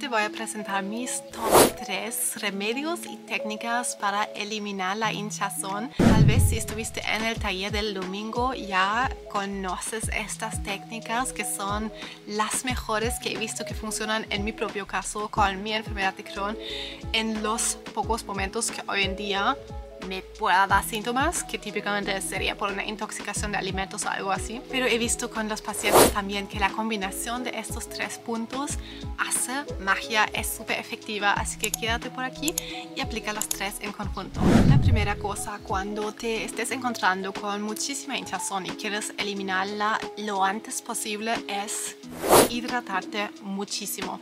Te voy a presentar mis top 3 remedios y técnicas para eliminar la hinchazón. Tal vez si estuviste en el taller del domingo ya conoces estas técnicas que son las mejores que he visto que funcionan en mi propio caso con mi enfermedad de Crohn en los pocos momentos que hoy en día me pueda dar síntomas, que típicamente sería por una intoxicación de alimentos o algo así. Pero he visto con los pacientes también que la combinación de estos tres puntos hace magia, es súper efectiva, así que quédate por aquí y aplica los tres en conjunto. La primera cosa, cuando te estés encontrando con muchísima hinchazón y quieres eliminarla lo antes posible, es hidratarte muchísimo.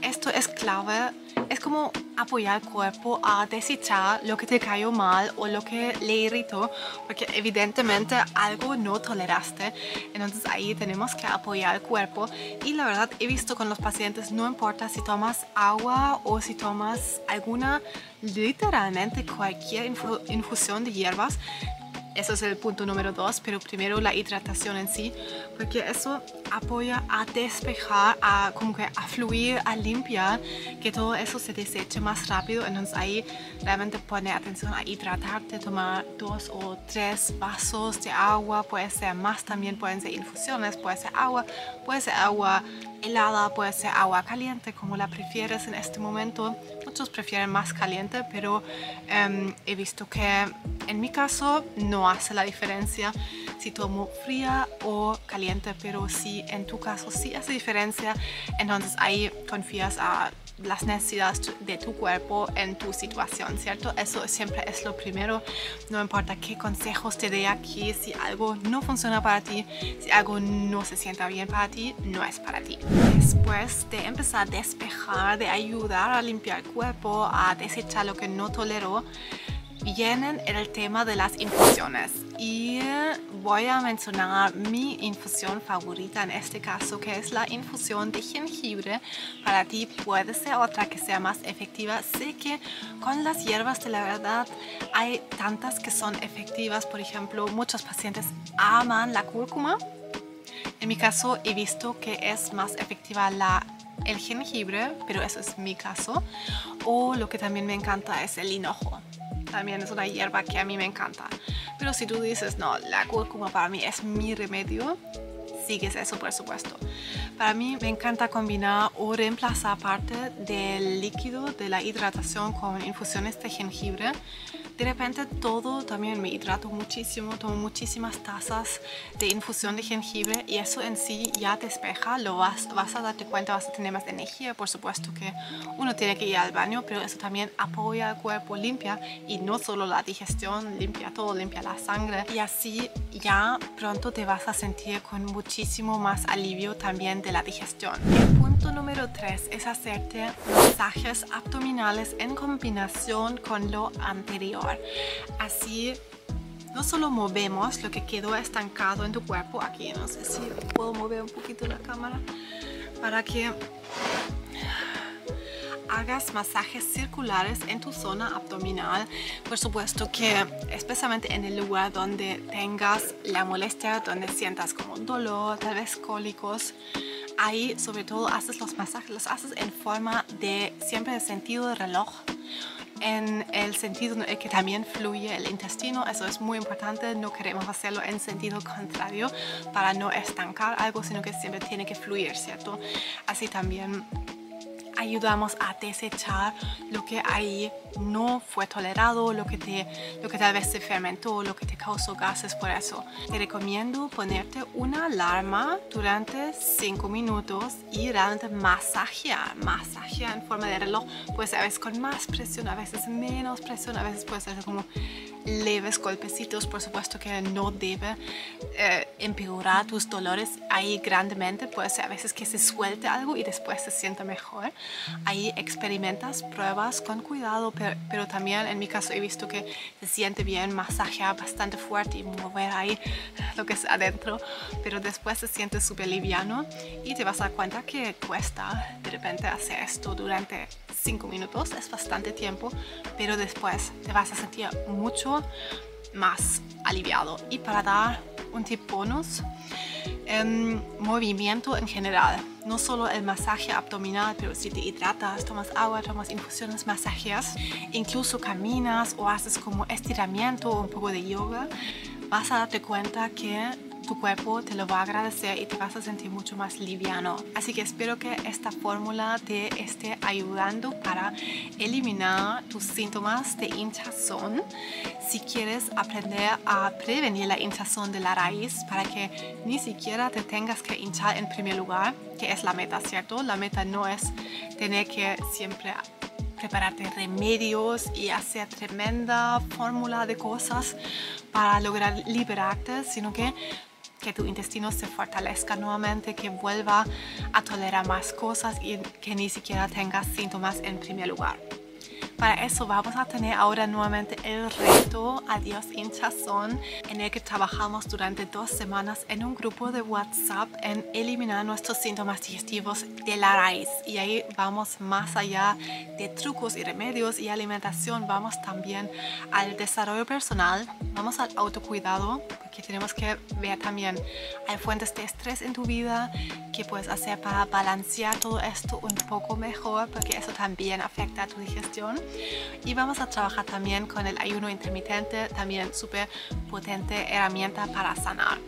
Esto es clave, es como apoyar al cuerpo a desechar lo que te cayó mal o lo que le irritó, porque evidentemente algo no toleraste. Entonces ahí tenemos que apoyar al cuerpo. Y la verdad he visto con los pacientes, no importa si tomas agua o si tomas alguna, literalmente cualquier infusión de hierbas, eso es el punto número dos, pero primero la hidratación en sí, porque eso apoya a despejar, a como que a fluir, a limpiar, que todo eso se deseche más rápido. Entonces ahí realmente pone atención a hidratarte, tomar dos o tres vasos de agua, puede ser más también, pueden ser infusiones, puede ser agua, puede ser agua helada, puede ser agua caliente, como la prefieres en este momento. Muchos prefieren más caliente, pero em, he visto que en mi caso no hace la diferencia si tomo fría o caliente, pero si en tu caso sí hace diferencia, entonces ahí confías a las necesidades de tu cuerpo en tu situación, ¿cierto? Eso siempre es lo primero. No importa qué consejos te dé aquí, si algo no funciona para ti, si algo no se sienta bien para ti, no es para ti. Después de empezar a despejar, de ayudar a limpiar el cuerpo, a desechar lo que no toleró, vienen el tema de las infusiones. Y voy a mencionar mi infusión favorita en este caso que es la infusión de jengibre. Para ti puede ser otra que sea más efectiva. Sé que con las hierbas de la verdad hay tantas que son efectivas. Por ejemplo muchos pacientes aman la cúrcuma. En mi caso he visto que es más efectiva la el jengibre, pero eso es mi caso. O lo que también me encanta es el hinojo también es una hierba que a mí me encanta. Pero si tú dices, no, la cúrcuma para mí es mi remedio, sigues eso por supuesto. Para mí me encanta combinar o reemplazar parte del líquido de la hidratación con infusiones de jengibre de repente todo también me hidrato muchísimo, tomo muchísimas tazas de infusión de jengibre y eso en sí ya despeja, lo vas, vas a darte cuenta, vas a tener más energía, por supuesto que uno tiene que ir al baño, pero eso también apoya al cuerpo, limpia y no solo la digestión, limpia todo, limpia la sangre y así ya pronto te vas a sentir con muchísimo más alivio también de la digestión. El punto número 3 es hacerte masajes abdominales en combinación con lo anterior. Así no solo movemos lo que quedó estancado en tu cuerpo, aquí no sé si puedo mover un poquito la cámara, para que hagas masajes circulares en tu zona abdominal. Por supuesto que especialmente en el lugar donde tengas la molestia, donde sientas como dolor, tal vez cólicos. Ahí sobre todo haces los masajes, los haces en forma de siempre de sentido de reloj en el sentido en que también fluye el intestino. Eso es muy importante. No queremos hacerlo en sentido contrario para no estancar algo, sino que siempre tiene que fluir, ¿cierto? Así también ayudamos a desechar lo que ahí no fue tolerado, lo que, te, lo que tal vez se fermentó, lo que te causó gases por eso. Te recomiendo ponerte una alarma durante 5 minutos y realmente masajear, masajear en forma de reloj. Puede ser a veces con más presión, a veces menos presión, a veces puede ser como leves golpecitos, por supuesto que no debe eh, empeorar tus dolores ahí grandemente, puede ser a veces que se suelte algo y después se sienta mejor. Ahí experimentas pruebas con cuidado, pero, pero también en mi caso he visto que se siente bien masajear bastante fuerte y mover ahí lo que es adentro, pero después se siente súper liviano y te vas a dar cuenta que cuesta de repente hacer esto durante 5 minutos, es bastante tiempo, pero después te vas a sentir mucho más aliviado. Y para dar un tip bonus. Em, movimiento en general, no solo el masaje abdominal, pero si te hidratas, tomas agua, tomas infusiones, masajeas, incluso caminas o haces como estiramiento o un poco de yoga, vas a darte cuenta que tu cuerpo te lo va a agradecer y te vas a sentir mucho más liviano. Así que espero que esta fórmula te esté ayudando para eliminar tus síntomas de hinchazón. Si quieres aprender a prevenir la hinchazón de la raíz para que ni siquiera te tengas que hinchar en primer lugar, que es la meta, ¿cierto? La meta no es tener que siempre prepararte remedios y hacer tremenda fórmula de cosas para lograr liberarte, sino que que tu intestino se fortalezca nuevamente, que vuelva a tolerar más cosas y que ni siquiera tengas síntomas en primer lugar. Para eso vamos a tener ahora nuevamente el reto Adiós hinchazón en el que trabajamos durante dos semanas en un grupo de WhatsApp en eliminar nuestros síntomas digestivos de la raíz. Y ahí vamos más allá de trucos y remedios y alimentación, vamos también al desarrollo personal, vamos al autocuidado, porque tenemos que ver también hay fuentes de estrés en tu vida, que puedes hacer para balancear todo esto un poco mejor, porque eso también afecta a tu digestión y vamos a trabajar también con el ayuno intermitente, también súper potente herramienta para sanar.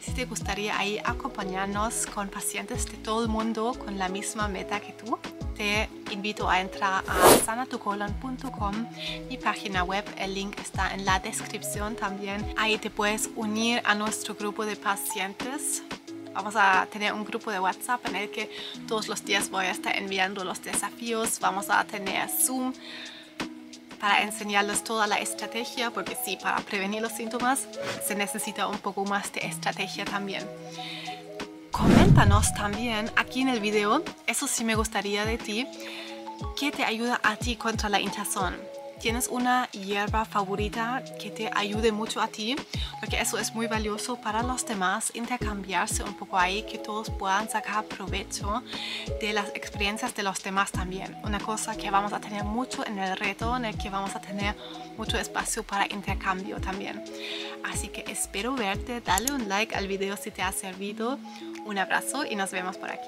Si te gustaría ahí acompañarnos con pacientes de todo el mundo con la misma meta que tú, te invito a entrar a sanatucolon.com, mi página web, el link está en la descripción también. Ahí te puedes unir a nuestro grupo de pacientes Vamos a tener un grupo de WhatsApp en el que todos los días voy a estar enviando los desafíos. Vamos a tener Zoom para enseñarles toda la estrategia, porque sí, para prevenir los síntomas se necesita un poco más de estrategia también. Coméntanos también aquí en el video, eso sí me gustaría de ti, ¿qué te ayuda a ti contra la hinchazón? Tienes una hierba favorita que te ayude mucho a ti, porque eso es muy valioso para los demás, intercambiarse un poco ahí, que todos puedan sacar provecho de las experiencias de los demás también. Una cosa que vamos a tener mucho en el reto, en el que vamos a tener mucho espacio para intercambio también. Así que espero verte, dale un like al video si te ha servido, un abrazo y nos vemos por aquí.